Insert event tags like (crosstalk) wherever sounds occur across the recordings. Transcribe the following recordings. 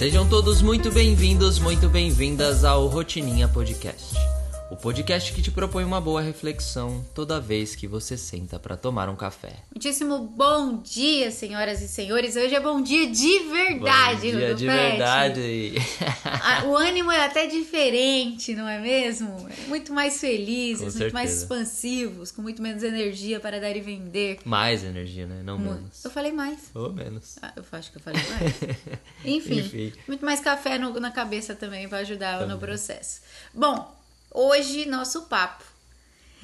Sejam todos muito bem-vindos, muito bem-vindas ao Rotininha Podcast. O podcast que te propõe uma boa reflexão toda vez que você senta para tomar um café. Muitíssimo bom dia, senhoras e senhores. Hoje é bom dia de verdade, Bom dia de Rudolfete. verdade. (laughs) Ah, O ânimo é até diferente, não é mesmo? Muito mais felizes, muito mais expansivos, com muito menos energia para dar e vender. Mais energia, né? Não menos. Eu falei mais. Ou menos. Ah, eu acho que eu falei mais. (laughs) Enfim, Enfim. muito mais café no- na cabeça também para ajudar no processo. Bom, hoje nosso papo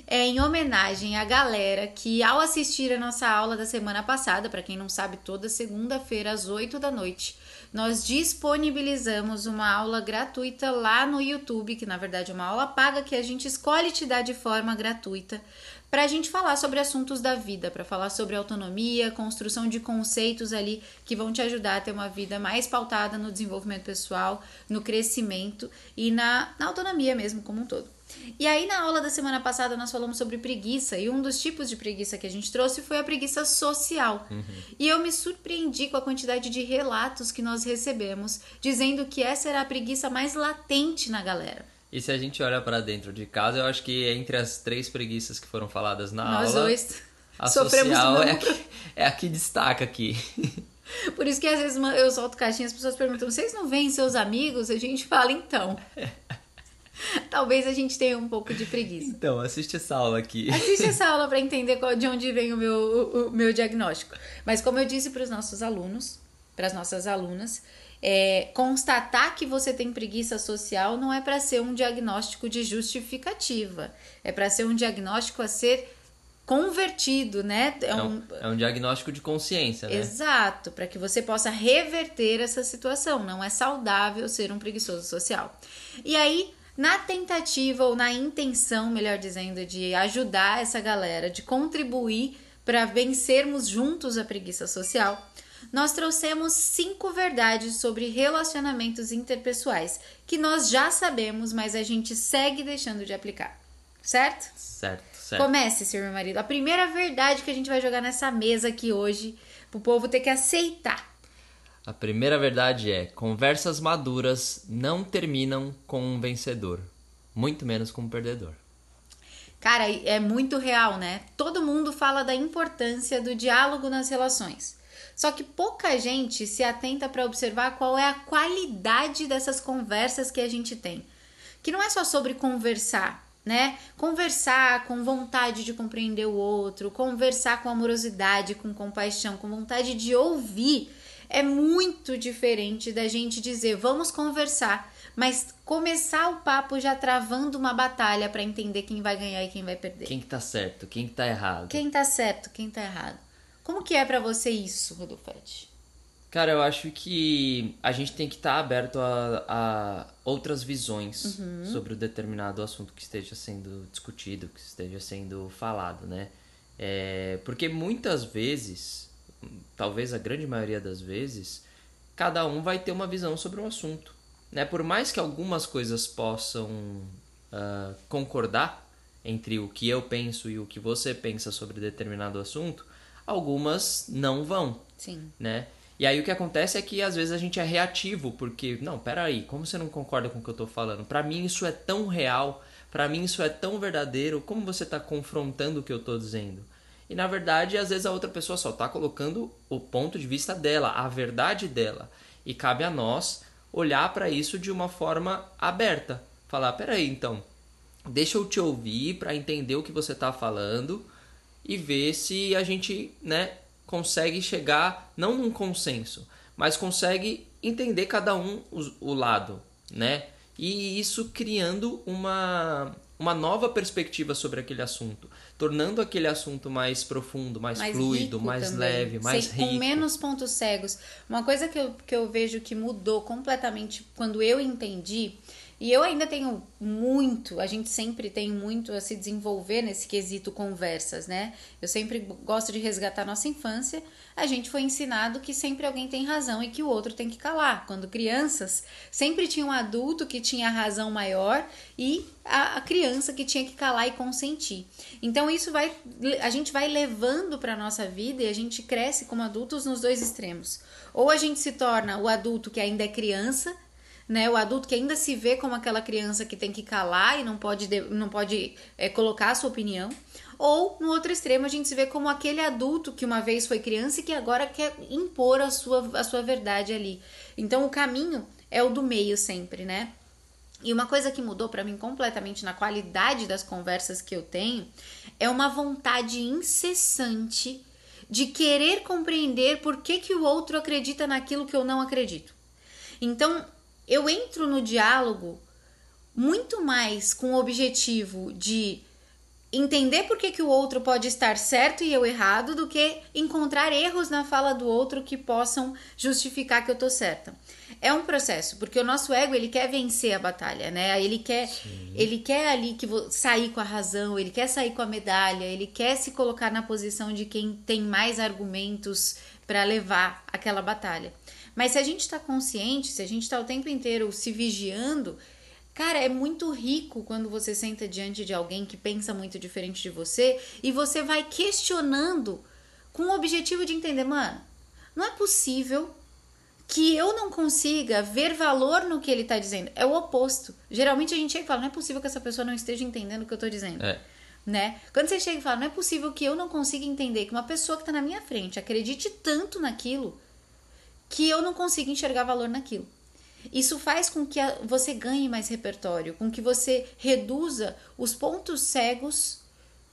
é em homenagem à galera que, ao assistir a nossa aula da semana passada, para quem não sabe, toda segunda-feira às 8 da noite, nós disponibilizamos uma aula gratuita lá no YouTube, que na verdade é uma aula paga que a gente escolhe te dar de forma gratuita, para a gente falar sobre assuntos da vida, para falar sobre autonomia, construção de conceitos ali que vão te ajudar a ter uma vida mais pautada no desenvolvimento pessoal, no crescimento e na, na autonomia mesmo como um todo. E aí, na aula da semana passada, nós falamos sobre preguiça, e um dos tipos de preguiça que a gente trouxe foi a preguiça social. E eu me surpreendi com a quantidade de relatos que nós recebemos, dizendo que essa era a preguiça mais latente na galera. E se a gente olha para dentro de casa, eu acho que entre as três preguiças que foram faladas na nós aula, dois a (laughs) sofremos social é a, que, é a que destaca aqui. (laughs) Por isso que às vezes eu solto caixinha, as pessoas perguntam: vocês não veem seus amigos? A gente fala então. (laughs) Talvez a gente tenha um pouco de preguiça. Então, assiste essa aula aqui. Assiste essa aula para entender qual- de onde vem o meu, o- o meu diagnóstico. Mas como eu disse para os nossos alunos, para as nossas alunas, é, constatar que você tem preguiça social não é para ser um diagnóstico de justificativa. É para ser um diagnóstico a ser convertido, né? É É um, um, é um diagnóstico de consciência, né? Exato, para que você possa reverter essa situação. Não é saudável ser um preguiçoso social. E aí, na tentativa ou na intenção, melhor dizendo, de ajudar essa galera, de contribuir para vencermos juntos a preguiça social, nós trouxemos cinco verdades sobre relacionamentos interpessoais que nós já sabemos, mas a gente segue deixando de aplicar. Certo? Certo, certo. Comece, senhor meu marido. A primeira verdade que a gente vai jogar nessa mesa aqui hoje, pro povo ter que aceitar. A primeira verdade é: conversas maduras não terminam com um vencedor, muito menos com um perdedor. Cara, é muito real, né? Todo mundo fala da importância do diálogo nas relações. Só que pouca gente se atenta para observar qual é a qualidade dessas conversas que a gente tem. Que não é só sobre conversar, né? Conversar com vontade de compreender o outro, conversar com amorosidade, com compaixão, com vontade de ouvir. É muito diferente da gente dizer vamos conversar, mas começar o papo já travando uma batalha para entender quem vai ganhar e quem vai perder. Quem que tá certo, quem que tá errado? Quem tá certo, quem tá errado. Como que é pra você isso, Rodolfete? Cara, eu acho que a gente tem que estar aberto a, a outras visões sobre o determinado assunto que esteja sendo discutido, que esteja sendo falado, né? É, porque muitas vezes, talvez a grande maioria das vezes, cada um vai ter uma visão sobre um assunto. Né? Por mais que algumas coisas possam ah, concordar entre o que eu penso e o que você pensa sobre determinado assunto, algumas não vão Sim. né? E aí o que acontece é que às vezes a gente é reativo, porque, não, peraí, como você não concorda com o que eu tô falando? Pra mim isso é tão real, pra mim isso é tão verdadeiro, como você tá confrontando o que eu tô dizendo? E na verdade, às vezes a outra pessoa só tá colocando o ponto de vista dela, a verdade dela. E cabe a nós olhar pra isso de uma forma aberta. Falar, peraí, então, deixa eu te ouvir pra entender o que você tá falando e ver se a gente, né, consegue chegar não num consenso, mas consegue entender cada um os- o lado, né? E isso criando uma uma nova perspectiva sobre aquele assunto, tornando aquele assunto mais profundo, mais, mais fluido, mais também, leve, mais sem- rico. Com menos pontos cegos. Uma coisa que eu, que eu vejo que mudou completamente quando eu entendi E eu ainda tenho muito, a gente sempre tem muito a se desenvolver nesse quesito conversas, né? Eu sempre gosto de resgatar nossa infância. A gente foi ensinado que sempre alguém tem razão e que o outro tem que calar. Quando crianças, sempre tinha um adulto que tinha a razão maior e a, a criança que tinha que calar e consentir. Então isso vai, a gente vai levando para nossa vida e a gente cresce como adultos nos dois extremos. Ou a gente se torna o adulto que ainda é criança né? O adulto que ainda se vê como aquela criança que tem que calar e não pode, não pode é, colocar a sua opinião. Ou, no outro extremo, a gente se vê como aquele adulto que uma vez foi criança e que agora quer impor a sua, a sua verdade ali. Então, o caminho é o do meio sempre, né? E uma coisa que mudou para mim completamente na qualidade das conversas que eu tenho é uma vontade incessante de querer compreender por que, que o outro acredita naquilo que eu não acredito. Então, eu entro no diálogo muito mais com o objetivo de entender por que, que o outro pode estar certo e eu errado do que encontrar erros na fala do outro que possam justificar que eu tô certa. É um processo, porque o nosso ego ele quer vencer a batalha, né? Ele quer, ele quer ali que sair com a razão, ele quer sair com a medalha, ele quer se colocar na posição de quem tem mais argumentos para levar aquela batalha. Mas se a gente está consciente, se a gente está o tempo inteiro se vigiando, cara, é muito rico quando você senta diante de alguém que pensa muito diferente de você e você vai questionando com o objetivo de entender, mano, não é possível que eu não consiga ver valor no que ele está dizendo. É o oposto. Geralmente a gente chega e fala, não é possível que essa pessoa não esteja entendendo o que eu estou dizendo. É. Né? Quando você chega e fala, não é possível que eu não consiga entender que uma pessoa que está na minha frente acredite tanto naquilo que eu não consigo enxergar valor naquilo. Isso faz com que você ganhe mais repertório, com que você reduza os pontos cegos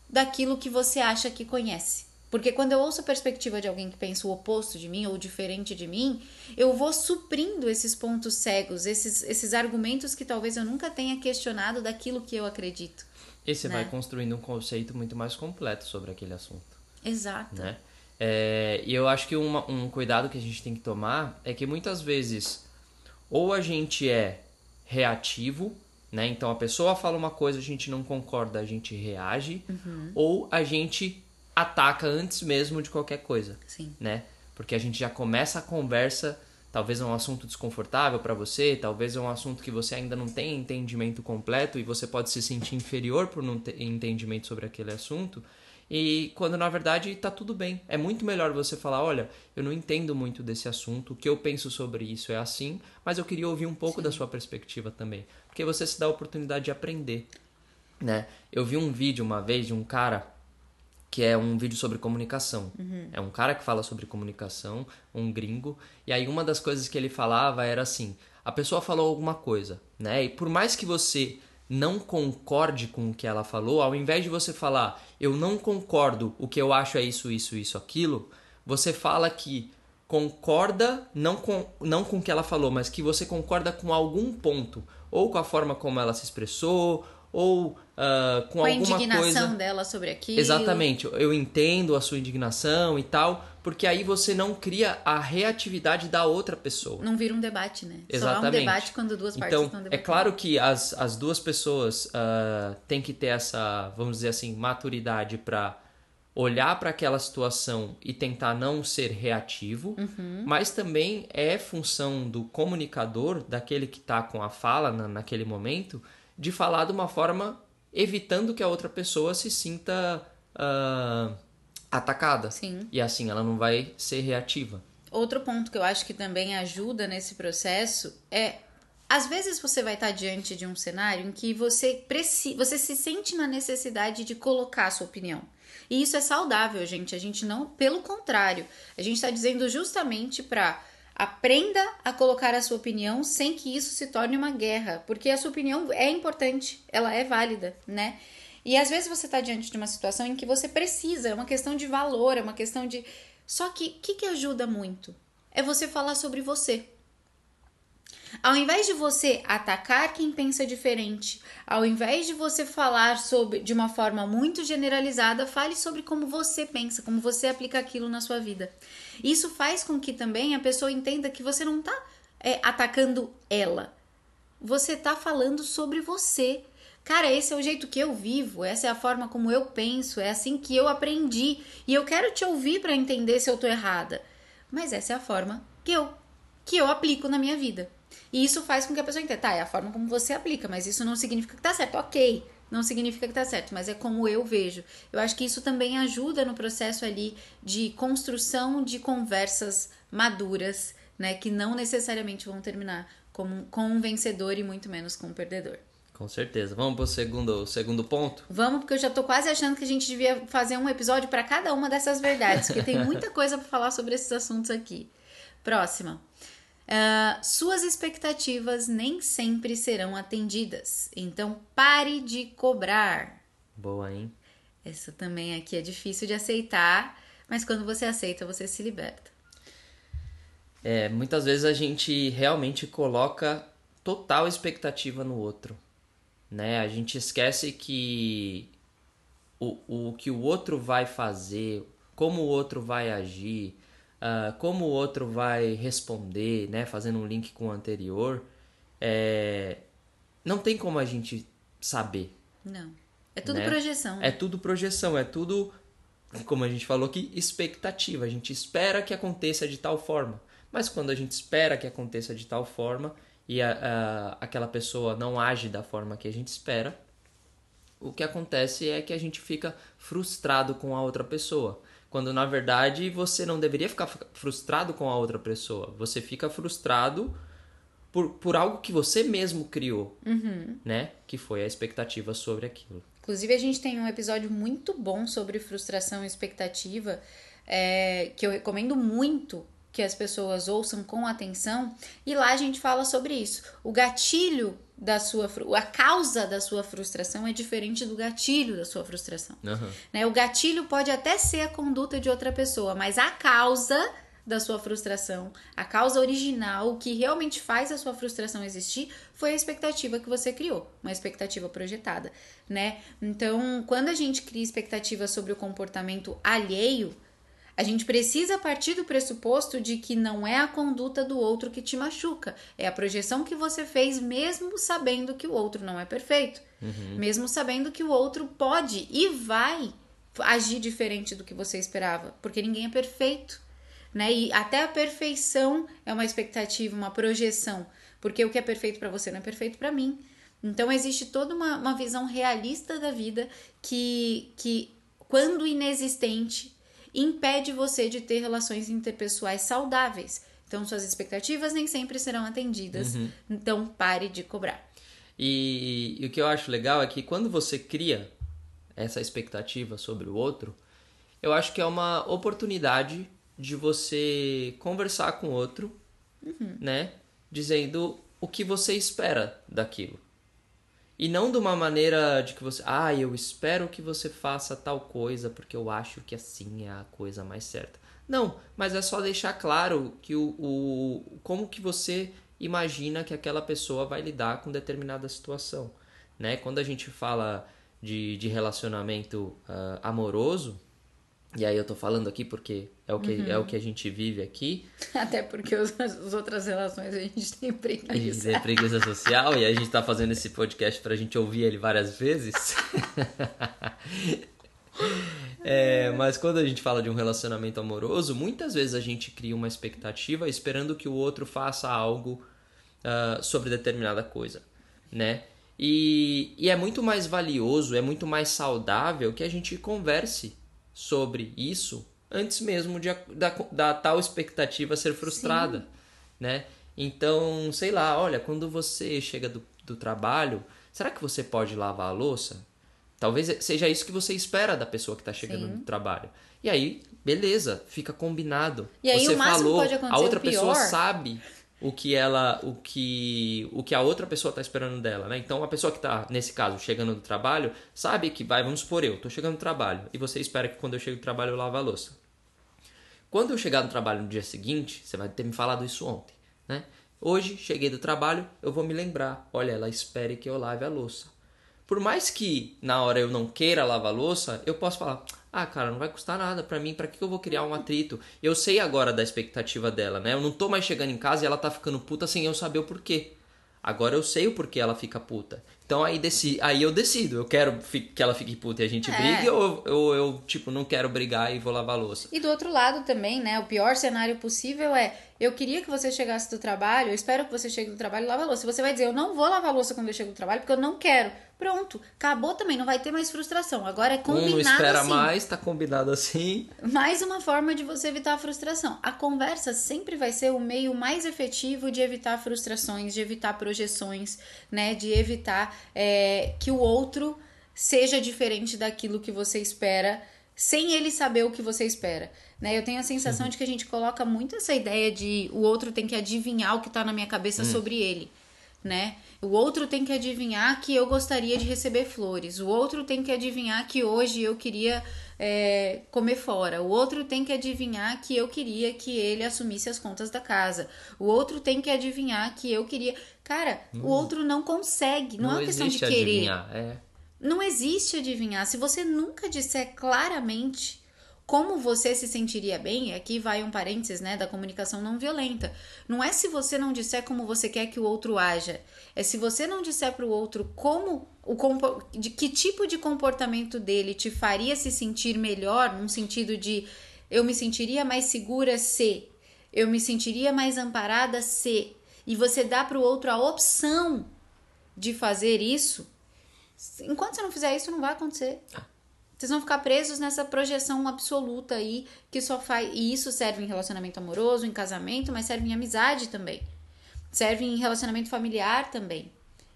daquilo que você acha que conhece. Porque quando eu ouço a perspectiva de alguém que pensa o oposto de mim ou diferente de mim, eu vou suprindo esses pontos cegos, esses, esses argumentos que talvez eu nunca tenha questionado daquilo que eu acredito. E você né? vai construindo um conceito muito mais completo sobre aquele assunto. Exato. Né? É, e eu acho que uma, um cuidado que a gente tem que tomar é que muitas vezes ou a gente é reativo, né? Então a pessoa fala uma coisa, a gente não concorda, a gente reage, uhum. ou a gente ataca antes mesmo de qualquer coisa, Sim. né? Porque a gente já começa a conversa, talvez é um assunto desconfortável para você, talvez é um assunto que você ainda não tem entendimento completo e você pode se sentir inferior por não ter entendimento sobre aquele assunto. E quando na verdade tá tudo bem. É muito melhor você falar, olha, eu não entendo muito desse assunto, o que eu penso sobre isso é assim, mas eu queria ouvir um pouco Sim. da sua perspectiva também, porque você se dá a oportunidade de aprender, né? Eu vi um vídeo uma vez de um cara que é um vídeo sobre comunicação. Uhum. É um cara que fala sobre comunicação, um gringo, e aí uma das coisas que ele falava era assim: a pessoa falou alguma coisa, né? E por mais que você não concorde com o que ela falou, ao invés de você falar eu não concordo, o que eu acho é isso, isso, isso, aquilo, você fala que concorda não com, não com o que ela falou, mas que você concorda com algum ponto, ou com a forma como ela se expressou, ou uh, com, com alguma coisa. a indignação dela sobre aquilo. Exatamente, eu entendo a sua indignação e tal, porque aí você não cria a reatividade da outra pessoa. Não vira um debate, né? Exatamente. Só há um debate quando duas partes então, estão debatendo. É claro que as, as duas pessoas uh, têm que ter essa, vamos dizer assim, maturidade para olhar para aquela situação e tentar não ser reativo, uhum. mas também é função do comunicador, daquele que está com a fala na, naquele momento, de falar de uma forma evitando que a outra pessoa se sinta uh, atacada. Sim. E assim ela não vai ser reativa. Outro ponto que eu acho que também ajuda nesse processo é às vezes você vai estar diante de um cenário em que você precisa, você se sente na necessidade de colocar a sua opinião. E isso é saudável, gente. A gente não, pelo contrário, a gente está dizendo justamente para Aprenda a colocar a sua opinião sem que isso se torne uma guerra, porque a sua opinião é importante, ela é válida, né? E às vezes você está diante de uma situação em que você precisa, é uma questão de valor, é uma questão de. Só que o que, que ajuda muito? É você falar sobre você. Ao invés de você atacar quem pensa diferente, ao invés de você falar sobre de uma forma muito generalizada, fale sobre como você pensa, como você aplica aquilo na sua vida. Isso faz com que também a pessoa entenda que você não está é, atacando ela. você tá falando sobre você. Cara, esse é o jeito que eu vivo, essa é a forma como eu penso, é assim que eu aprendi. E eu quero te ouvir para entender se eu tô errada. Mas essa é a forma que eu que eu aplico na minha vida. E isso faz com que a pessoa entenda, tá, é a forma como você aplica, mas isso não significa que tá certo. OK, não significa que tá certo, mas é como eu vejo. Eu acho que isso também ajuda no processo ali de construção de conversas maduras, né, que não necessariamente vão terminar como, com um vencedor e muito menos com um perdedor. Com certeza. Vamos pro segundo, segundo ponto? Vamos, porque eu já tô quase achando que a gente devia fazer um episódio para cada uma dessas verdades, porque tem muita coisa para falar sobre esses assuntos aqui. Próxima. Uh, suas expectativas nem sempre serão atendidas, então pare de cobrar. Boa, hein? Essa também aqui é difícil de aceitar, mas quando você aceita, você se liberta. É, muitas vezes a gente realmente coloca total expectativa no outro né? A gente esquece que o, o que o outro vai fazer, como o outro vai agir, uh, como o outro vai responder, né? Fazendo um link com o anterior, é... não tem como a gente saber. Não. É tudo né? projeção. É tudo projeção, é tudo, como a gente falou aqui, expectativa. A gente espera que aconteça de tal forma. Mas quando a gente espera que aconteça de tal forma, e a, a, aquela pessoa não age da forma que a gente espera, o que acontece é que a gente fica frustrado com a outra pessoa. Quando na verdade você não deveria ficar frustrado com a outra pessoa. Você fica frustrado por, por algo que você mesmo criou, uhum. né? Que foi a expectativa sobre aquilo. Inclusive, a gente tem um episódio muito bom sobre frustração e expectativa, é, que eu recomendo muito que as pessoas ouçam com atenção, e lá a gente fala sobre isso. O gatilho da sua a causa da sua frustração é diferente do gatilho da sua frustração. Uhum. Né? O gatilho pode até ser a conduta de outra pessoa, mas a causa da sua frustração, a causa original, o que realmente faz a sua frustração existir, foi a expectativa que você criou, uma expectativa projetada, né? Então, quando a gente cria expectativa sobre o comportamento alheio, a gente precisa partir do pressuposto de que não é a conduta do outro que te machuca, é a projeção que você fez, mesmo sabendo que o outro não é perfeito, uhum. mesmo sabendo que o outro pode e vai agir diferente do que você esperava, porque ninguém é perfeito, né? E até a perfeição é uma expectativa, uma projeção, porque o que é perfeito para você não é perfeito para mim. Então existe toda uma, uma visão realista da vida que, que quando inexistente, impede você de ter relações interpessoais saudáveis. Então, suas expectativas nem sempre serão atendidas. Uhum. Então, pare de cobrar. E, e, o que eu acho legal é que quando você cria essa expectativa sobre o outro, eu acho que é uma oportunidade de você conversar com o outro, uhum. né? Dizendo o que você espera daquilo. E não de uma maneira de que você, ah, eu espero que você faça tal coisa porque eu acho que assim é a coisa mais certa. Não, mas é só deixar claro que o, o como que você imagina que aquela pessoa vai lidar com determinada situação, né? Quando a gente fala de, de relacionamento uh, amoroso, e aí eu tô falando aqui porque é o que, uhum. é o que a gente vive aqui. (laughs) Até porque os, as outras relações a gente tem preguiça. A gente tem preguiça social e a gente tá fazendo esse podcast pra gente ouvir ele várias vezes. (laughs) é, mas quando a gente fala de um relacionamento amoroso, muitas vezes a gente cria uma expectativa esperando que o outro faça algo uh, sobre determinada coisa, né? E, e é muito mais valioso, é muito mais saudável que a gente converse sobre isso antes mesmo de, da, da tal expectativa ser frustrada, Sim. né? Então, sei lá, olha, quando você chega do, do trabalho, será que você pode lavar a louça? Talvez seja isso que você espera da pessoa que está chegando Sim. do trabalho. E aí, beleza, fica combinado. E aí, você o falou, pode a outra pessoa sabe o que ela, o que, o que a outra pessoa está esperando dela, né? Então a pessoa que está nesse caso chegando do trabalho sabe que vai, vamos supor eu, estou chegando do trabalho e você espera que quando eu chego do trabalho eu lave a louça. Quando eu chegar no trabalho no dia seguinte, você vai ter me falado isso ontem, né? Hoje cheguei do trabalho, eu vou me lembrar, olha, ela espere que eu lave a louça. Por mais que na hora eu não queira lavar a louça, eu posso falar: ah, cara, não vai custar nada para mim, para que eu vou criar um atrito? Eu sei agora da expectativa dela, né? Eu não tô mais chegando em casa e ela tá ficando puta sem eu saber o porquê. Agora eu sei o porquê ela fica puta. Então aí, deci, aí eu decido. Eu quero que ela fique puta e a gente É. brigue ou eu, eu, tipo, não quero brigar e vou lavar a louça. E do outro lado também, né? O pior cenário possível é: eu queria que você chegasse do trabalho, eu espero que você chegue do trabalho e lave a louça. Você vai dizer: eu não vou lavar a louça quando eu chego do trabalho porque eu não quero. Pronto, acabou também, não vai ter mais frustração. Agora é Um combinado não espera assim. mais, tá combinado assim. Mais uma forma de você evitar a frustração. A conversa sempre vai ser o meio mais efetivo de evitar frustrações, de evitar projeções, né? De evitar é, que o outro seja diferente daquilo que você espera, sem ele saber o que você espera. Né? Eu tenho a sensação de que a gente coloca muito essa ideia de o outro tem que adivinhar o que tá na minha cabeça sobre ele. Né? O outro tem que adivinhar que eu gostaria de receber flores. O outro tem que adivinhar que hoje eu queria é, comer fora. O outro tem que adivinhar que eu queria que ele assumisse as contas da casa. O outro tem que adivinhar que eu queria. Cara, o outro não consegue. Não, é uma questão de existe querer. adivinhar. É. Não existe adivinhar. Se você nunca disser claramente como você se sentiria bem, aqui vai um parênteses, né, da comunicação não violenta. Não é se você não disser como você quer que o outro haja, é se você não disser para o outro como o de que tipo de comportamento dele te faria se sentir melhor, num sentido de eu me sentiria mais segura se, eu me sentiria mais amparada se, e você dá para o outro a opção de fazer isso, enquanto você não fizer isso, não vai acontecer. Vocês vão ficar presos nessa projeção absoluta aí que só faz. E isso serve em relacionamento amoroso, em casamento, mas serve em amizade também. Serve em relacionamento familiar também.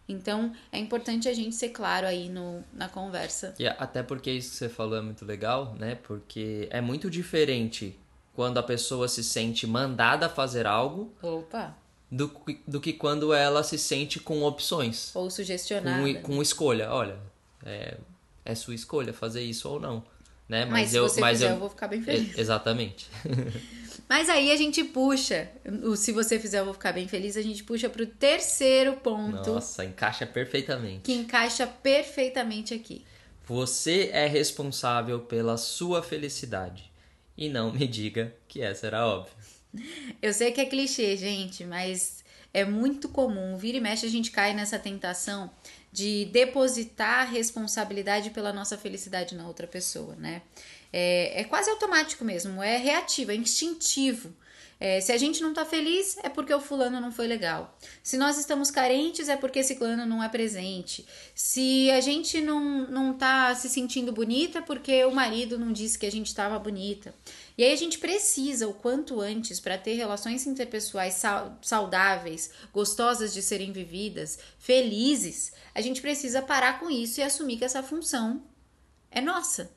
Então é importante a gente ser claro aí no, na conversa. E até porque isso que você falou é muito legal, né? Porque é muito diferente quando a pessoa se sente mandada a fazer algo Opa! do, que- do que quando ela se sente com opções, Ou com, sugestionada. com escolha. Olha, é, é sua escolha fazer isso ou não. Né? Mas, se você fizer, eu... vou ficar bem feliz. E- Exatamente. (laughs) Mas aí a gente puxa, o se você fizer, eu vou ficar bem feliz, a gente puxa pro terceiro ponto Nossa, encaixa perfeitamente. que encaixa perfeitamente aqui. Você é responsável pela sua felicidade. E não me diga que essa era óbvia. (laughs) Eu sei que é clichê, gente, mas é muito comum. Vira e mexe a gente cai nessa tentação de depositar responsabilidade pela nossa felicidade na outra pessoa, né? É, é quase automático mesmo, é reativo, é instintivo. É, se a gente não tá feliz, é porque o fulano não foi legal. Se nós estamos carentes, é porque esse plano não é presente. Se a gente não, não tá se sentindo bonita, é porque o marido não disse que a gente estava bonita. E aí a gente precisa, o quanto antes, para ter relações interpessoais sau- saudáveis, gostosas de serem vividas, felizes, a gente precisa parar com isso e assumir que essa função é nossa.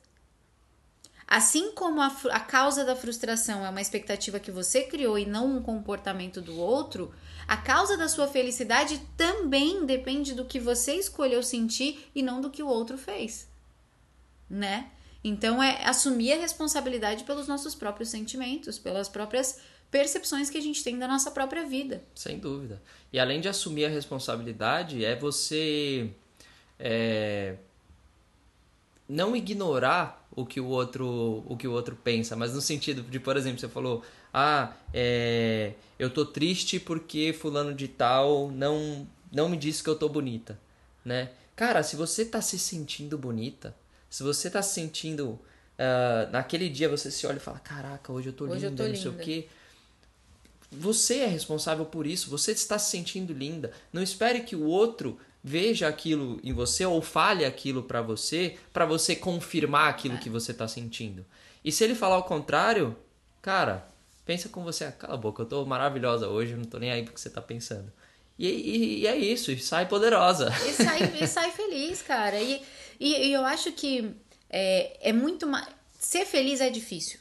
Assim como a, a causa da frustração é uma expectativa que você criou e não um comportamento do outro, a causa da sua felicidade também depende do que você escolheu sentir e não do que o outro fez, né? Então é assumir a responsabilidade pelos nossos próprios sentimentos, pelas próprias percepções que a gente tem da nossa própria vida. Sem dúvida. E além de assumir a responsabilidade, é você é, não ignorar o que o outro o que o outro pensa, mas no sentido de, por exemplo, você falou, ah, é, eu tô triste porque fulano de tal não não me disse que eu tô bonita, né? Cara, se você tá se sentindo bonita, se você tá se sentindo ah, naquele dia você se olha e fala, caraca, hoje eu tô Hoje eu linda, tô não sei o linda. quê. Você é responsável por isso, você está se sentindo linda. Não espere que o outro veja aquilo em você ou fale aquilo pra você, pra você confirmar aquilo que você tá sentindo. E se ele falar o contrário, cara, pensa com você, "Ah, cala a boca, eu tô maravilhosa hoje, eu não tô nem aí pro que você tá pensando. E, e- e é isso, e sai poderosa. E sai, (laughs) e sai feliz, cara. E, e, e eu acho que é, é muito mais. Ser feliz é difícil.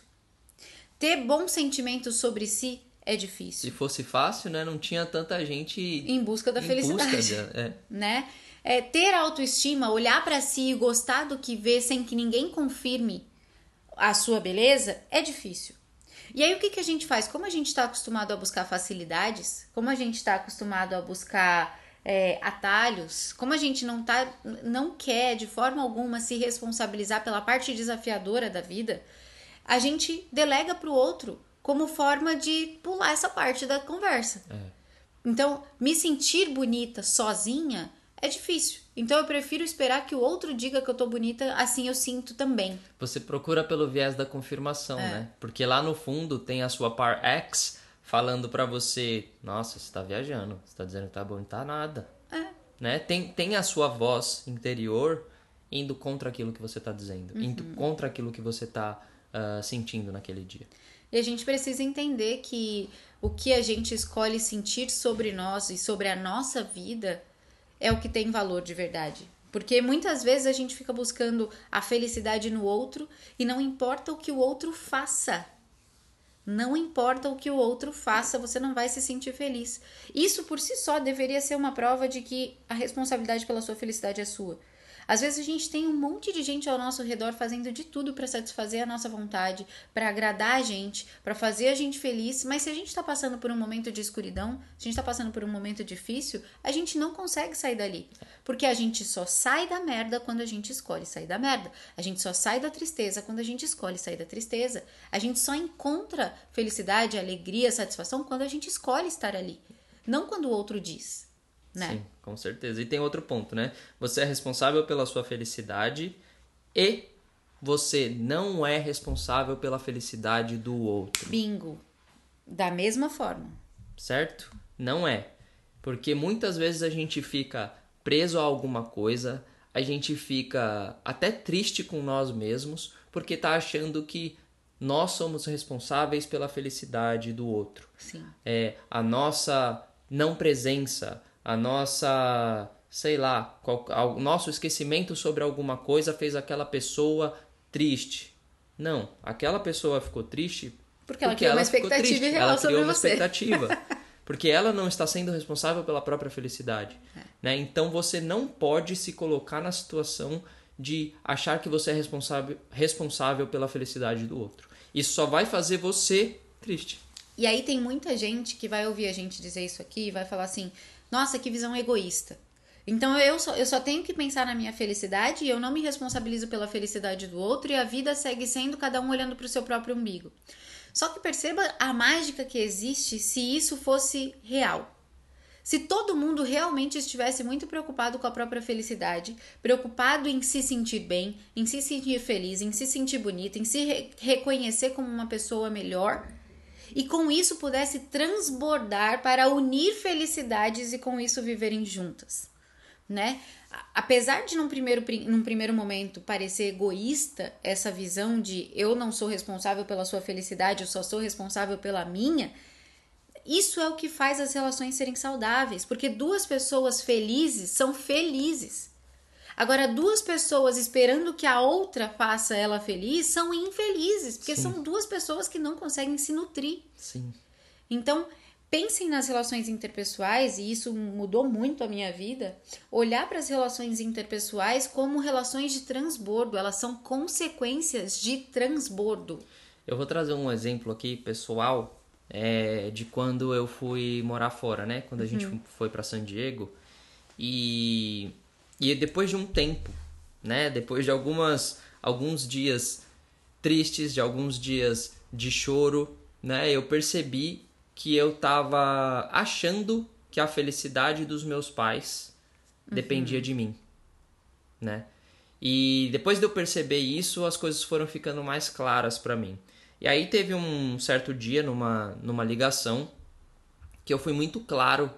Ter bons sentimentos sobre si é difícil. Se fosse fácil, né, não tinha tanta gente Em busca da em felicidade. busca de- é. (laughs) né? É, ter autoestima, olhar pra si e gostar do que vê sem que ninguém confirme a sua beleza é difícil. E aí o que, que a gente faz? Como a gente está acostumado a buscar facilidades, como a gente está acostumado a buscar é, atalhos, como a gente não tá, não quer de forma alguma se responsabilizar pela parte desafiadora da vida, a gente delega pro outro como forma de pular essa parte da conversa. Então, me sentir bonita sozinha é difícil. Então eu prefiro esperar que o outro diga que eu tô bonita, assim eu sinto também. Você procura pelo viés da confirmação, é. né? Porque lá no fundo tem a sua par X falando para você, nossa, você tá viajando, você tá dizendo que tá bom, não tá nada. É. Né? Tem, tem a sua voz interior indo contra aquilo que você tá dizendo, uhum. indo contra aquilo que você tá uh, sentindo naquele dia. E a gente precisa entender que o que a gente escolhe sentir sobre nós e sobre a nossa vida é o que tem valor de verdade. Porque muitas vezes a gente fica buscando a felicidade no outro e não importa o que o outro faça. Não importa o que o outro faça, você não vai se sentir feliz. Isso por si só deveria ser uma prova de que a responsabilidade pela sua felicidade é sua. Às vezes a gente tem um monte de gente ao nosso redor fazendo de tudo para satisfazer a nossa vontade, para agradar a gente, para fazer a gente feliz, mas se a gente está passando por um momento de escuridão, se a gente está passando por um momento difícil, a gente não consegue sair dali. Porque a gente só sai da merda quando a gente escolhe sair da merda. A gente só sai da tristeza quando a gente escolhe sair da tristeza. A gente só encontra felicidade, alegria, satisfação quando a gente escolhe estar ali. Não quando o outro diz né? Sim, com certeza. E tem outro ponto, né? Você é responsável pela sua felicidade e você não é responsável pela felicidade do outro. Bingo. Da mesma forma. Certo? Não é. Porque muitas vezes a gente fica preso a alguma coisa, a gente fica até triste com nós mesmos, porque tá achando que nós somos responsáveis pela felicidade do outro. Sim. É, a nossa não presença, a nossa, sei lá, qual, o nosso esquecimento sobre alguma coisa fez aquela pessoa triste. Não, aquela pessoa ficou triste porque ela porque criou ela uma expectativa real ela criou uma você. expectativa. (laughs) porque ela não está sendo responsável pela própria felicidade. É. Né? Então você não pode se colocar na situação de achar que você é responsável, responsável pela felicidade do outro. Isso só vai fazer você triste. E aí tem muita gente que vai ouvir a gente dizer isso aqui e vai falar assim: nossa, que visão egoísta. Então eu só, eu só tenho que pensar na minha felicidade e eu não me responsabilizo pela felicidade do outro e a vida segue sendo cada um olhando para o seu próprio umbigo. Só que perceba a mágica que existe se isso fosse real. Se todo mundo realmente estivesse muito preocupado com a própria felicidade, preocupado em se sentir bem, em se sentir feliz, em se sentir bonita, em se re reconhecer como uma pessoa melhor, e com isso pudesse transbordar para unir felicidades e com isso viverem juntas, né? Apesar de num primeiro, num primeiro momento parecer egoísta essa visão de eu não sou responsável pela sua felicidade, eu só sou responsável pela minha, isso é o que faz as relações serem saudáveis, porque duas pessoas felizes são felizes. Agora, duas pessoas esperando que a outra faça ela feliz são infelizes, porque Sim. são duas pessoas que não conseguem se nutrir. Sim. Então, pensem nas relações interpessoais, e isso mudou muito a minha vida. Olhar para as relações interpessoais como relações de transbordo, elas são consequências de transbordo. Eu vou trazer um exemplo aqui pessoal é, de quando eu fui morar fora, né? Quando a uhum. gente foi para San Diego. E e depois de um tempo, né, depois de algumas alguns dias tristes, de alguns dias de choro, né, eu percebi que eu estava achando que a felicidade dos meus pais uhum. dependia de mim, né? E depois de eu perceber isso, as coisas foram ficando mais claras para mim. E aí teve um certo dia numa numa ligação que eu fui muito claro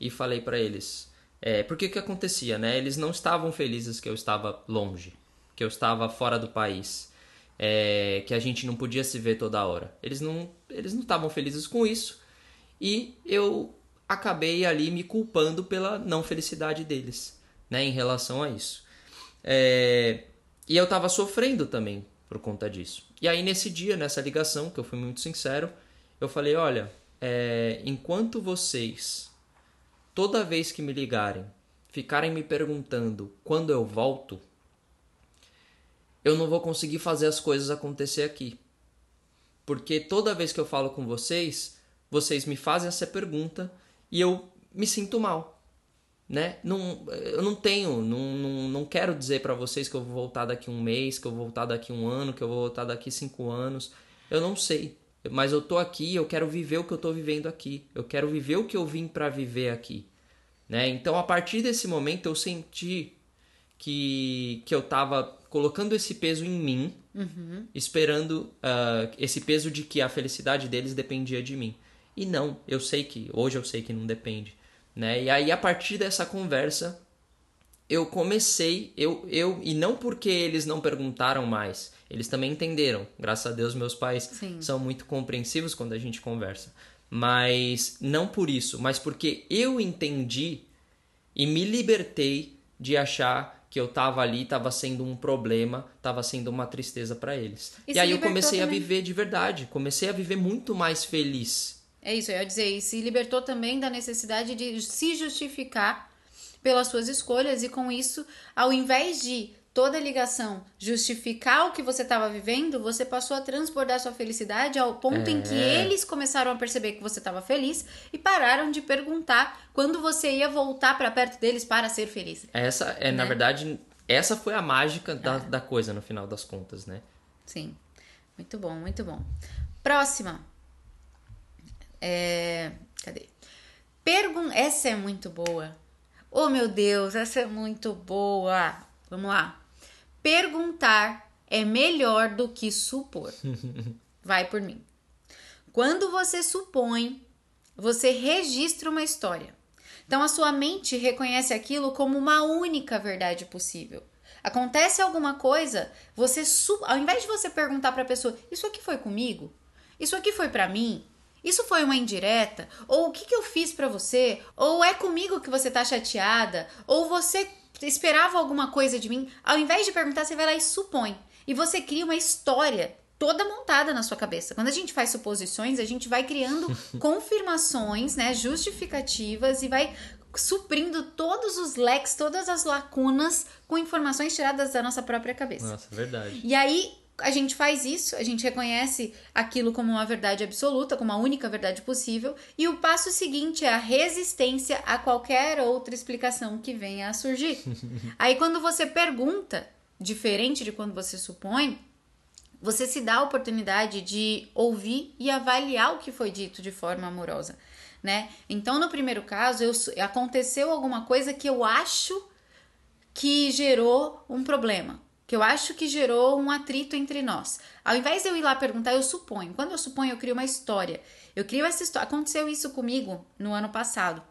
e falei para eles: é, porque o que acontecia, né? Eles não estavam felizes que eu estava longe, que eu estava fora do país, é, que a gente não podia se ver toda hora. Eles não eles não estavam felizes com isso e eu acabei ali me culpando pela não felicidade deles, né? Em relação a isso. É, e eu estava sofrendo também por conta disso. E aí nesse dia, nessa ligação, que eu fui muito sincero, eu falei, olha, é, enquanto vocês toda vez que me ligarem, ficarem me perguntando quando eu volto, eu não vou conseguir fazer as coisas acontecer aqui. Porque toda vez que eu falo com vocês, vocês me fazem essa pergunta e eu me sinto mal. Né? Não, eu não tenho, não, não, não quero dizer para vocês que eu vou voltar daqui um mês, que eu vou voltar daqui um ano, que eu vou voltar daqui cinco anos. Eu não sei. Mas eu tô aqui, eu quero viver o que eu tô vivendo aqui. Eu quero viver o que eu vim para viver aqui, né? Então, a partir desse momento eu senti que que eu tava colocando esse peso em mim, uhum. esperando uh, esse peso de que a felicidade deles dependia de mim. E não, eu sei que hoje eu sei que não depende, né? E aí a partir dessa conversa eu comecei, eu, eu e não porque eles não perguntaram mais, eles também entenderam. Graças a Deus meus pais Sim. são muito compreensivos quando a gente conversa. Mas não por isso, mas porque eu entendi e me libertei de achar que eu tava ali, tava sendo um problema, tava sendo uma tristeza para eles. E, e aí eu comecei também. a viver de verdade, comecei a viver muito mais feliz. É isso, eu ia dizer, e se libertou também da necessidade de se justificar pelas suas escolhas e com isso, ao invés de toda ligação justificar o que você estava vivendo, você passou a transbordar sua felicidade ao ponto é. em que é. eles começaram a perceber que você estava feliz e pararam de perguntar quando você ia voltar para perto deles para ser feliz. Essa é, né? na verdade, essa foi a mágica da, é. da coisa no final das contas, né? Sim. Muito bom, muito bom. Próxima. É... Cadê? Pergun... Essa é muito boa. Oh, meu Deus, essa é muito boa. Vamos lá. Perguntar é melhor do que supor. (laughs) Vai por mim. Quando você supõe, você registra uma história. Então a sua mente reconhece aquilo como uma única verdade possível. Acontece alguma coisa, você ao invés de você perguntar para a pessoa, isso aqui foi comigo? Isso aqui foi para mim? Isso foi uma indireta? Ou o que, que eu fiz para você? Ou é comigo que você tá chateada? Ou você esperava alguma coisa de mim? Ao invés de perguntar, você vai lá e supõe. E você cria uma história toda montada na sua cabeça. Quando a gente faz suposições, a gente vai criando (laughs) confirmações, né, justificativas e vai suprindo todos os leques, todas as lacunas com informações tiradas da nossa própria cabeça. Nossa, verdade. E aí a gente faz isso, a gente reconhece aquilo como uma verdade absoluta, como a única verdade possível, e o passo seguinte é a resistência a qualquer outra explicação que venha a surgir. (laughs) Aí quando você pergunta, diferente de quando você supõe, você se dá a oportunidade de ouvir e avaliar o que foi dito de forma amorosa, né? Então, no primeiro caso, eu, aconteceu alguma coisa que eu acho que gerou um problema que eu acho que gerou um atrito entre nós. Ao invés de eu ir lá perguntar, eu suponho. Quando eu suponho, eu crio uma história. Eu crio essa história. Aconteceu isso comigo no ano passado.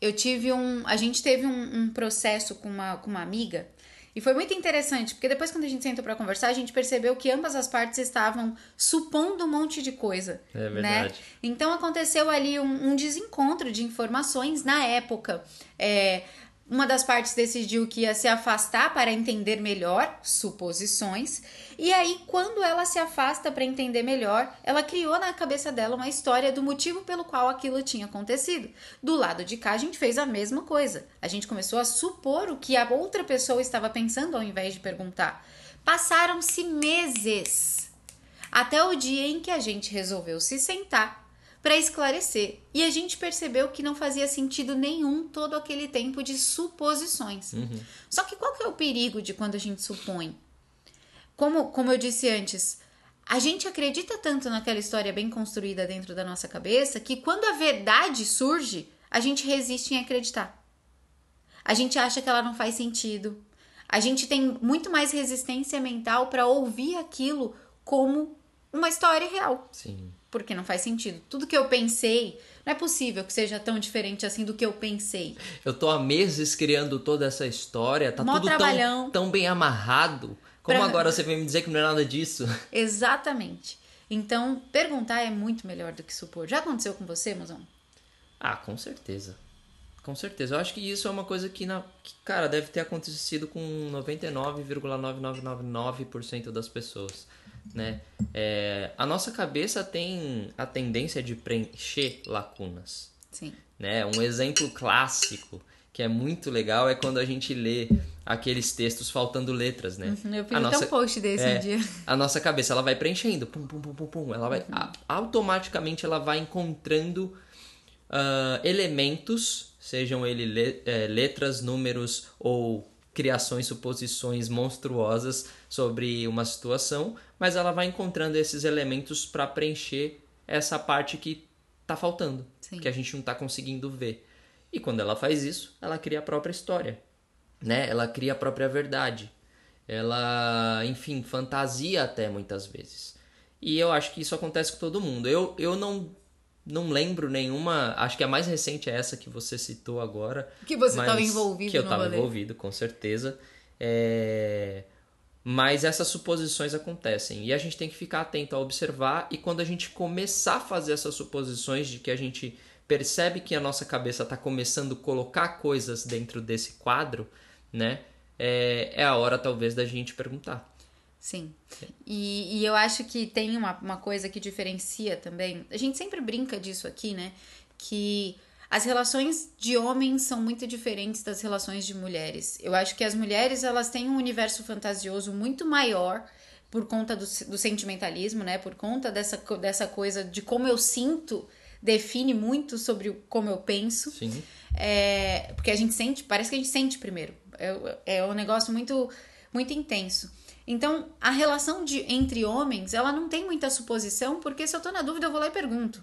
Eu tive um. A gente teve um, um processo com uma, com uma amiga. E foi muito interessante, porque depois, quando a gente sentou para conversar, a gente percebeu que ambas as partes estavam supondo um monte de coisa. É né? verdade. Né? Então aconteceu ali um, um desencontro de informações na época. É, uma das partes decidiu que ia se afastar para entender melhor, suposições, e aí, quando ela se afasta para entender melhor, ela criou na cabeça dela uma história do motivo pelo qual aquilo tinha acontecido. Do lado de cá, a gente fez a mesma coisa. A gente começou a supor o que a outra pessoa estava pensando ao invés de perguntar. Passaram-se meses até o dia em que a gente resolveu se sentar para esclarecer. E a gente percebeu que não fazia sentido nenhum todo aquele tempo de suposições. Uhum. Só que qual que é o perigo de quando a gente supõe? Como, como eu disse antes, a gente acredita tanto naquela história bem construída dentro da nossa cabeça que quando a verdade surge, a gente resiste em acreditar. A gente acha que ela não faz sentido. A gente tem muito mais resistência mental para ouvir aquilo como uma história real. Sim porque não faz sentido. Tudo que eu pensei, não é possível que seja tão diferente assim do que eu pensei. Eu tô há meses criando toda essa história, tá Mó tudo tão, tão, bem amarrado. Como pra... agora você vem me dizer que não é nada disso? (laughs) Exatamente. Então, perguntar é muito melhor do que supor. Já aconteceu com você, mozão? Ah, com certeza. Com certeza. Eu acho que isso é uma coisa que, na, que cara, deve ter acontecido com 99,9999% das pessoas né? É, a nossa cabeça tem a tendência de preencher lacunas. Sim. Né? Um exemplo clássico que é muito legal é quando a gente lê aqueles textos faltando letras, né? Uhum, eu fiz até um post desse é, um dia. A nossa cabeça ela vai preenchendo, pum, pum, pum, pum, pum. Ela vai, uhum. a, automaticamente ela vai encontrando uh, elementos, sejam eles le, é, letras, números ou criações, suposições monstruosas sobre uma situação, mas ela vai encontrando esses elementos para preencher essa parte que tá faltando, Sim. que a gente não tá conseguindo ver. E quando ela faz isso, ela cria a própria história, né? Ela cria a própria verdade. Ela, enfim, fantasia até muitas vezes. E eu acho que isso acontece com todo mundo. Eu, eu não não lembro nenhuma. Acho que a mais recente é essa que você citou agora. Que você estava envolvido Que eu estava envolvido, com certeza. É, Mas essas suposições acontecem. E a gente tem que ficar atento a observar. E quando a gente começar a fazer essas suposições de que a gente percebe que a nossa cabeça está começando a colocar coisas dentro desse quadro, né? É, é a hora talvez da gente perguntar. Sim. E, e eu acho que tem uma, uma coisa que diferencia também. A gente sempre brinca disso aqui, né? Que as relações de homens são muito diferentes das relações de mulheres. Eu acho que as mulheres elas têm um universo fantasioso muito maior por conta do, do sentimentalismo, né? Por conta dessa, dessa coisa de como eu sinto define muito sobre como eu penso. Sim. É, porque a gente sente, parece que a gente sente primeiro. É, é um negócio muito, muito intenso. Então, a relação de, entre homens, ela não tem muita suposição, porque se eu tô na dúvida, eu vou lá e pergunto.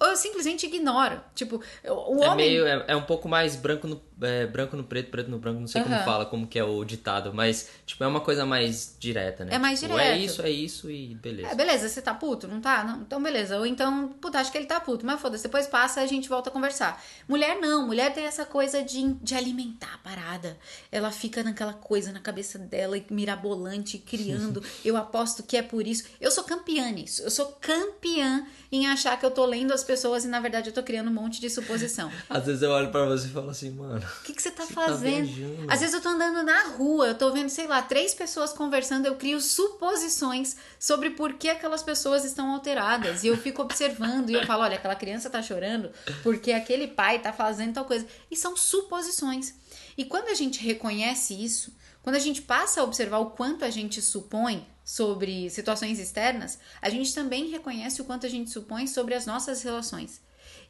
Ou eu simplesmente ignoro. Tipo, o É homem. meio. É, é um pouco mais branco no, é, branco no preto, preto no branco, não sei como Aham. fala, como que é o ditado, mas, tipo, é uma coisa mais direta, né? É mais Tipo, direto. É isso, é isso e beleza. É, beleza, você tá puto? Não tá? Não, então beleza. Ou então, puta, acho que ele tá puto, mas foda-se, depois passa a gente volta a conversar. Mulher não, mulher tem essa coisa de, de alimentar a parada. Ela fica naquela coisa na cabeça dela, mirabolante, criando. (laughs) eu aposto que é por isso. Eu sou campeã nisso. Eu sou campeã em achar que eu tô lendo as pessoas e na verdade eu tô criando um monte de suposição. (laughs) Às vezes eu olho pra você e falo assim, mano. O que, que você tá Você tá fazendo? viajando. Às vezes eu tô andando na rua, eu tô vendo, sei lá, três pessoas conversando, eu crio suposições sobre por que aquelas pessoas estão alteradas. E eu fico observando e eu falo, olha, aquela criança tá chorando porque aquele pai tá fazendo tal coisa. E são suposições. E quando a gente reconhece isso, quando a gente passa a observar o quanto a gente supõe sobre situações externas, a gente também reconhece o quanto a gente supõe sobre as nossas relações.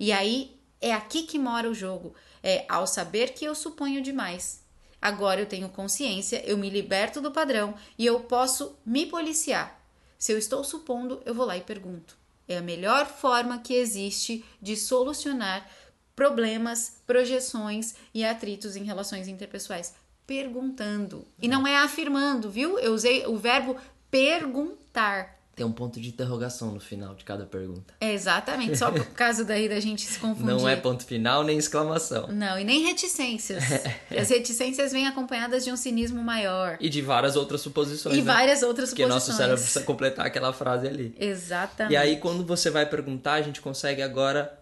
E aí é aqui que mora o jogo. É ao saber que eu suponho demais. Agora eu tenho consciência, eu me liberto do padrão e eu posso me policiar. Se eu estou supondo, eu vou lá e pergunto. É a melhor forma que existe de solucionar problemas, projeções e atritos em relações interpessoais. Perguntando. E não é afirmando, viu? Eu usei o verbo perguntar. Tem um ponto de interrogação no final de cada pergunta. É exatamente, só por causa daí da gente se (laughs) confundir. Não é ponto final nem exclamação. Não, e nem reticências. (laughs) As reticências vêm acompanhadas de um cinismo maior. E de várias outras suposições. E né? várias outras Porque suposições. nosso cérebro precisa completar aquela frase ali. Exatamente. E aí, quando você vai perguntar, a gente consegue agora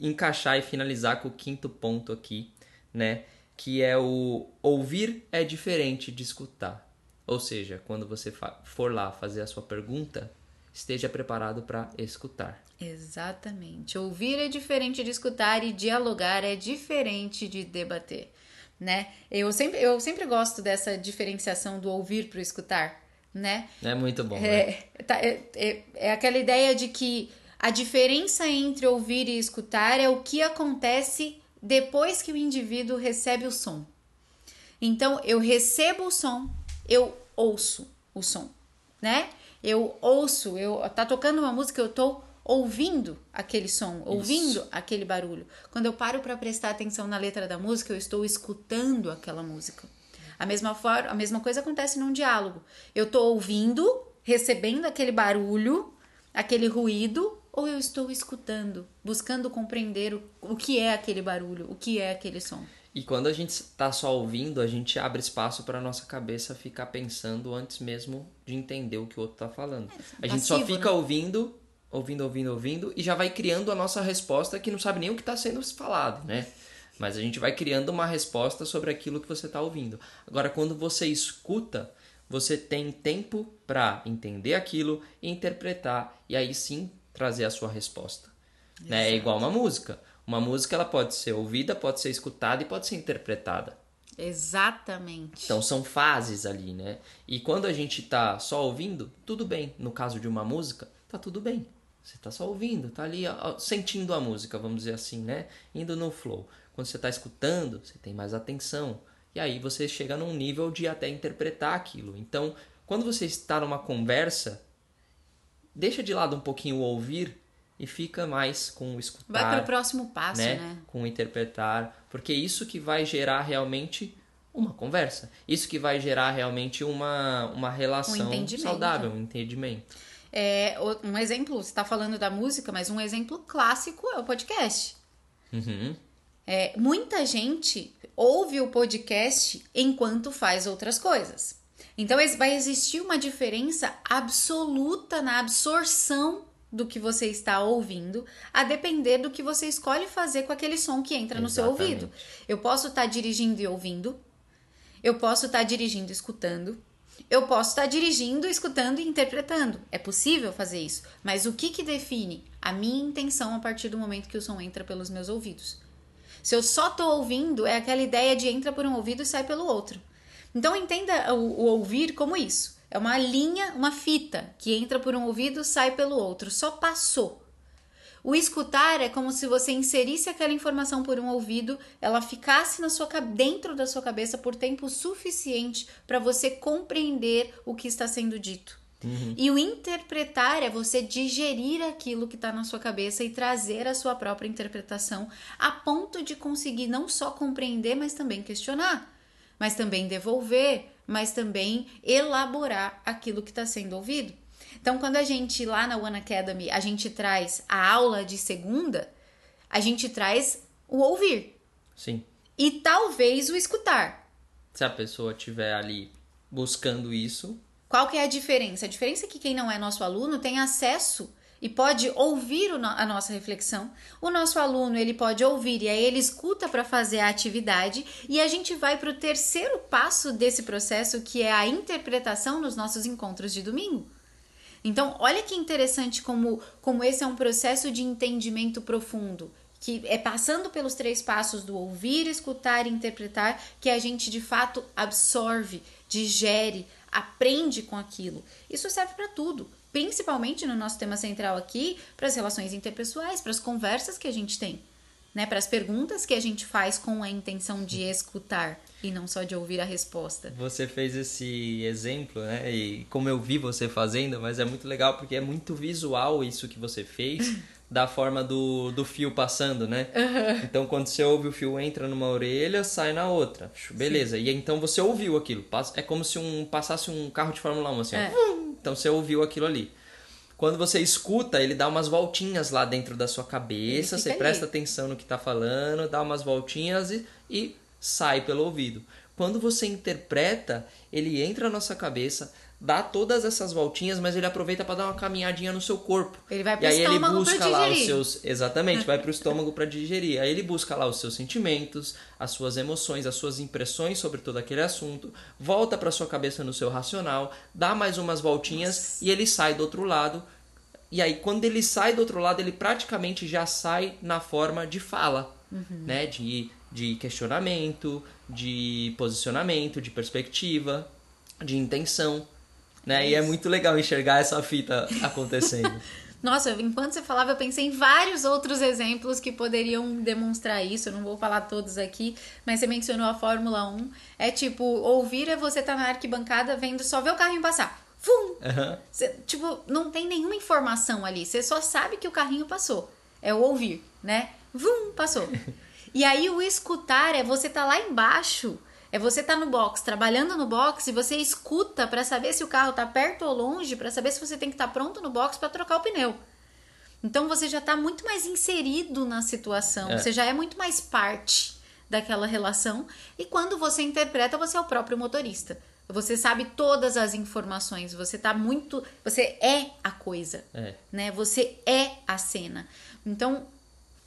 encaixar e finalizar com o quinto ponto aqui, né? Que é o ouvir é diferente de escutar. Ou seja, quando você for lá fazer a sua pergunta, esteja preparado para escutar. Exatamente. Ouvir é diferente de escutar e dialogar é diferente de debater, né? Eu sempre, eu sempre gosto dessa diferenciação do ouvir para o escutar, né? É muito bom, né? É, tá- é, é, é aquela ideia de que a diferença entre ouvir e escutar é o que acontece depois que o indivíduo recebe o som. Então, eu recebo o som, eu ouço o som, né? Eu ouço, eu tá tocando uma música, eu tô ouvindo aquele som, ouvindo aquele barulho. Quando eu paro para prestar atenção na letra da música, eu estou escutando aquela música. A mesma forma, a mesma coisa acontece num diálogo. Eu tô ouvindo, recebendo aquele barulho, aquele ruído, ou eu estou escutando, buscando compreender o, o que é aquele barulho, o que é aquele som. E quando a gente está só ouvindo, a gente abre espaço para nossa cabeça ficar pensando antes mesmo de entender o que o outro está falando. a gente só fica né? ouvindo, ouvindo, ouvindo, ouvindo e já vai criando a nossa resposta que não sabe nem o que está sendo falado, né? Mas a gente vai criando uma resposta sobre aquilo que você está ouvindo. Agora, quando você escuta, você tem tempo para entender aquilo e interpretar e aí sim trazer a sua resposta. Né? É igual uma música. Uma música ela pode ser ouvida, pode ser escutada e pode ser interpretada. Exatamente. Então são fases ali, né? E quando a gente tá só ouvindo, tudo bem. No caso de uma música, tá tudo bem. Você tá só ouvindo, tá ali ó, sentindo a música, vamos dizer assim, né? Indo no flow. Quando você tá escutando, você tem mais atenção. E E aí você chega num nível de até interpretar aquilo. Então, quando você está numa conversa, deixa de lado um pouquinho o ouvir e fica mais com o escutar. Vai para o próximo passo, né? né? Com o interpretar, porque isso que vai gerar realmente uma conversa. Isso que vai gerar realmente uma, uma relação um saudável, um entendimento. É, um exemplo, você está falando da música, mas um exemplo clássico é o podcast. Uhum. É, muita gente ouve o podcast enquanto faz outras coisas. Então vai existir uma diferença absoluta na absorção do que você está ouvindo, a depender do que você escolhe fazer com aquele som que entra no seu ouvido. Eu posso estar tá dirigindo e ouvindo, eu posso estar tá dirigindo e escutando, eu posso estar tá dirigindo, escutando e interpretando. É possível fazer isso, mas o que, que define a minha intenção a partir do momento que o som entra pelos meus ouvidos? Se eu só estou ouvindo, é aquela ideia de entra por um ouvido e sai pelo outro. Então entenda o, o ouvir como isso. É uma linha, uma fita que entra por um ouvido, sai pelo outro. Só passou. O escutar é como se você inserisse aquela informação por um ouvido, ela ficasse na sua dentro da sua cabeça por tempo suficiente para você compreender o que está sendo dito. Uhum. E o interpretar é você digerir aquilo que está na sua cabeça e trazer a sua própria interpretação a ponto de conseguir não só compreender, mas também questionar, mas também devolver, mas também elaborar aquilo que está sendo ouvido. Então, quando a gente lá na One Academy a gente traz a aula de segunda, a gente traz o ouvir. Sim. E talvez o escutar. Se a pessoa estiver ali buscando isso. Qual que é a diferença? A diferença é que quem não é nosso aluno tem acesso e pode ouvir a nossa reflexão. O nosso aluno ele pode ouvir e aí ele escuta para fazer a atividade e a gente vai para o terceiro passo desse processo que é a interpretação nos nossos encontros de domingo. Então, olha que interessante como, como esse é um processo de entendimento profundo, que é passando pelos três passos do ouvir, escutar e interpretar que a gente de fato absorve, digere, aprende com aquilo. Isso serve para tudo, principalmente no nosso tema central aqui, para as relações interpessoais, para as conversas que a gente tem, né, para as perguntas que a gente faz com a intenção de escutar e não só de ouvir a resposta. Você fez esse exemplo, né? E como eu vi você fazendo, mas é muito legal porque é muito visual isso que você fez, (laughs) da forma do, do fio passando, né? Uhum. Então quando você ouve o fio entra numa orelha, sai na outra. Beleza. Sim. E então você ouviu aquilo. É como se um passasse um carro de Fórmula 1 assim, é. Então você ouviu aquilo ali. Quando você escuta, ele dá umas voltinhas lá dentro da sua cabeça, você ali. presta atenção no que está falando, dá umas voltinhas e, e sai pelo ouvido. Quando você interpreta, ele entra na nossa cabeça, dá todas essas voltinhas, mas ele aproveita para dar uma caminhadinha no seu corpo. Ele vai pro e aí ele busca lá os seus, exatamente, vai para o (laughs) estômago para digerir. Aí ele busca lá os seus sentimentos, as suas emoções, as suas impressões sobre todo aquele assunto, volta para sua cabeça no seu racional, dá mais umas voltinhas Nossa. e ele sai do outro lado. E aí quando ele sai do outro lado, ele praticamente já sai na forma de fala, uhum. né, de de questionamento, de posicionamento, de perspectiva, de intenção, né? É e é muito legal enxergar essa fita acontecendo. (laughs) Nossa, enquanto você falava, eu pensei em vários outros exemplos que poderiam demonstrar isso. Eu não vou falar todos aqui, mas você mencionou a Fórmula 1. É tipo, ouvir é você estar tá na arquibancada vendo só ver o carrinho passar. Fum! Uhum. Você, tipo, não tem nenhuma informação ali. Você só sabe que o carrinho passou. É o ouvir, né? Vum, passou. (laughs) E aí o escutar é você tá lá embaixo, é você tá no box, trabalhando no box e você escuta para saber se o carro tá perto ou longe, para saber se você tem que estar tá pronto no box para trocar o pneu. Então você já tá muito mais inserido na situação, é. você já é muito mais parte daquela relação e quando você interpreta, você é o próprio motorista. Você sabe todas as informações, você tá muito, você é a coisa, é. né? Você é a cena. Então,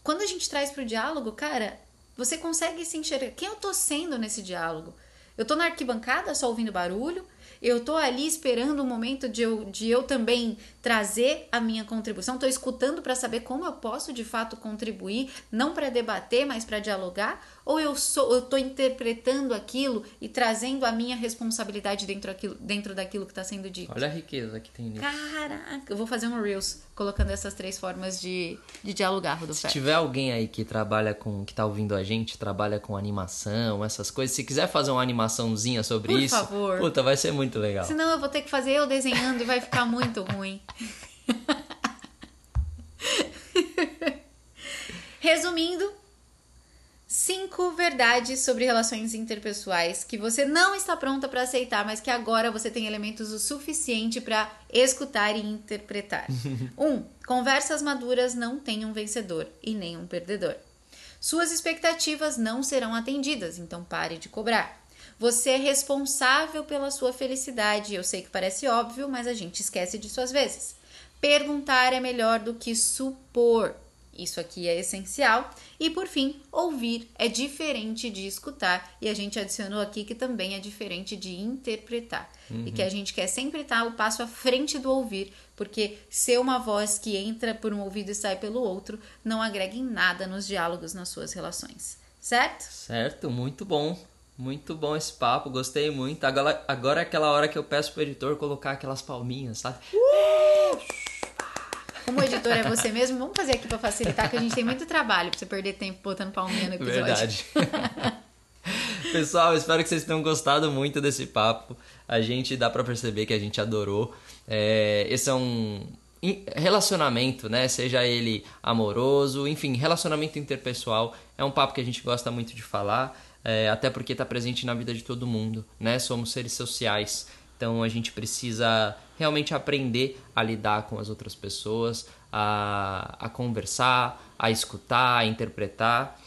quando a gente traz para o diálogo, cara, você consegue se enxergar. Quem eu tô sendo nesse diálogo? Eu tô na arquibancada só ouvindo barulho? Eu tô ali esperando o momento de eu, de eu também trazer a minha contribuição. Tô escutando para saber como eu posso de fato contribuir, não para debater, mas para dialogar. Ou eu sou, eu tô interpretando aquilo e trazendo a minha responsabilidade dentro, aquilo, dentro daquilo que está sendo dito. Olha a riqueza que tem nisso. Caraca, eu vou fazer um reels colocando essas três formas de, de dialogar, Rodolfo. Se tiver alguém aí que trabalha com, que tá ouvindo a gente, trabalha com animação, essas coisas, se quiser fazer uma animaçãozinha sobre Por isso, favor. puta, vai ser muito legal. Senão eu vou ter que fazer eu desenhando e vai ficar muito ruim. (laughs) Resumindo, cinco verdades sobre relações interpessoais que você não está pronta para aceitar, mas que agora você tem elementos o suficiente para escutar e interpretar. (laughs) um, conversas maduras não têm um vencedor e nem um perdedor. Suas expectativas não serão atendidas, então pare de cobrar. Você é responsável pela sua felicidade. Eu sei que parece óbvio, mas a gente esquece disso às vezes. Perguntar é melhor do que supor. Isso aqui é essencial. E por fim, ouvir é diferente de escutar. E a gente adicionou aqui que também é diferente de interpretar. Uhum. E que a gente quer sempre estar o passo à frente do ouvir, porque ser uma voz que entra por um ouvido e sai pelo outro não agrega em nada nos diálogos nas suas relações. Certo? Certo, muito bom. Muito bom esse papo, gostei muito. Agora, agora é aquela hora que eu peço pro editor colocar aquelas palminhas, sabe? Uh! Como editor é você mesmo, vamos fazer aqui para facilitar, que a gente tem muito trabalho para você perder tempo botando palminha no episódio. Verdade. (laughs) Pessoal, espero que vocês tenham gostado muito desse papo. A gente dá para perceber que a gente adorou. É, esse é um relacionamento, né? Seja ele amoroso, enfim, relacionamento interpessoal. É um papo que a gente gosta muito de falar, é, até porque está presente na vida de todo mundo, né? Somos seres sociais. Então a gente precisa realmente aprender a lidar com as outras pessoas, a, a conversar, a escutar, a interpretar.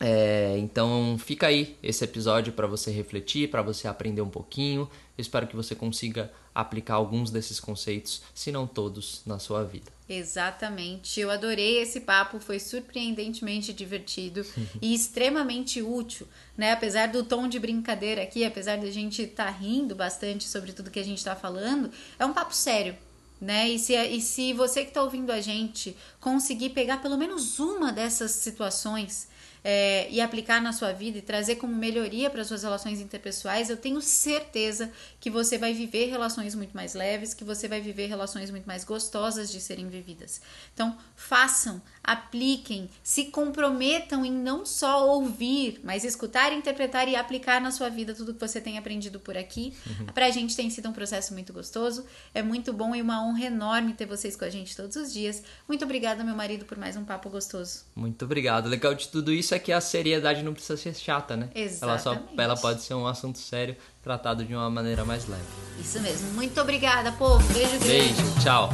É, então fica aí esse episódio para você refletir, para você aprender um pouquinho. Eu espero que você consiga aplicar alguns desses conceitos, se não todos, na sua vida. Exatamente. Eu adorei esse papo, foi surpreendentemente divertido (laughs) e extremamente útil, né? Apesar do tom de brincadeira aqui, apesar da gente estar tá rindo bastante sobre tudo que a gente está falando, é um papo sério, né? E se, e se você que está ouvindo a gente conseguir pegar pelo menos uma dessas situações é, e aplicar na sua vida e trazer como melhoria para suas relações interpessoais, eu tenho certeza que você vai viver relações muito mais leves, que você vai viver relações muito mais gostosas de serem vividas. Então, façam, apliquem, se comprometam em não só ouvir, mas escutar, interpretar e aplicar na sua vida tudo que você tem aprendido por aqui. Uhum. Para a gente tem sido um processo muito gostoso, é muito bom e uma honra enorme ter vocês com a gente todos os dias. Muito obrigada, meu marido, por mais um papo gostoso. Muito obrigado. Legal de tudo isso é que a seriedade não precisa ser chata, né? Exatamente. Ela, só, ela pode ser um assunto sério tratado de uma maneira mais leve. Isso mesmo. Muito obrigada, povo. Beijo, Beijo. Tchau.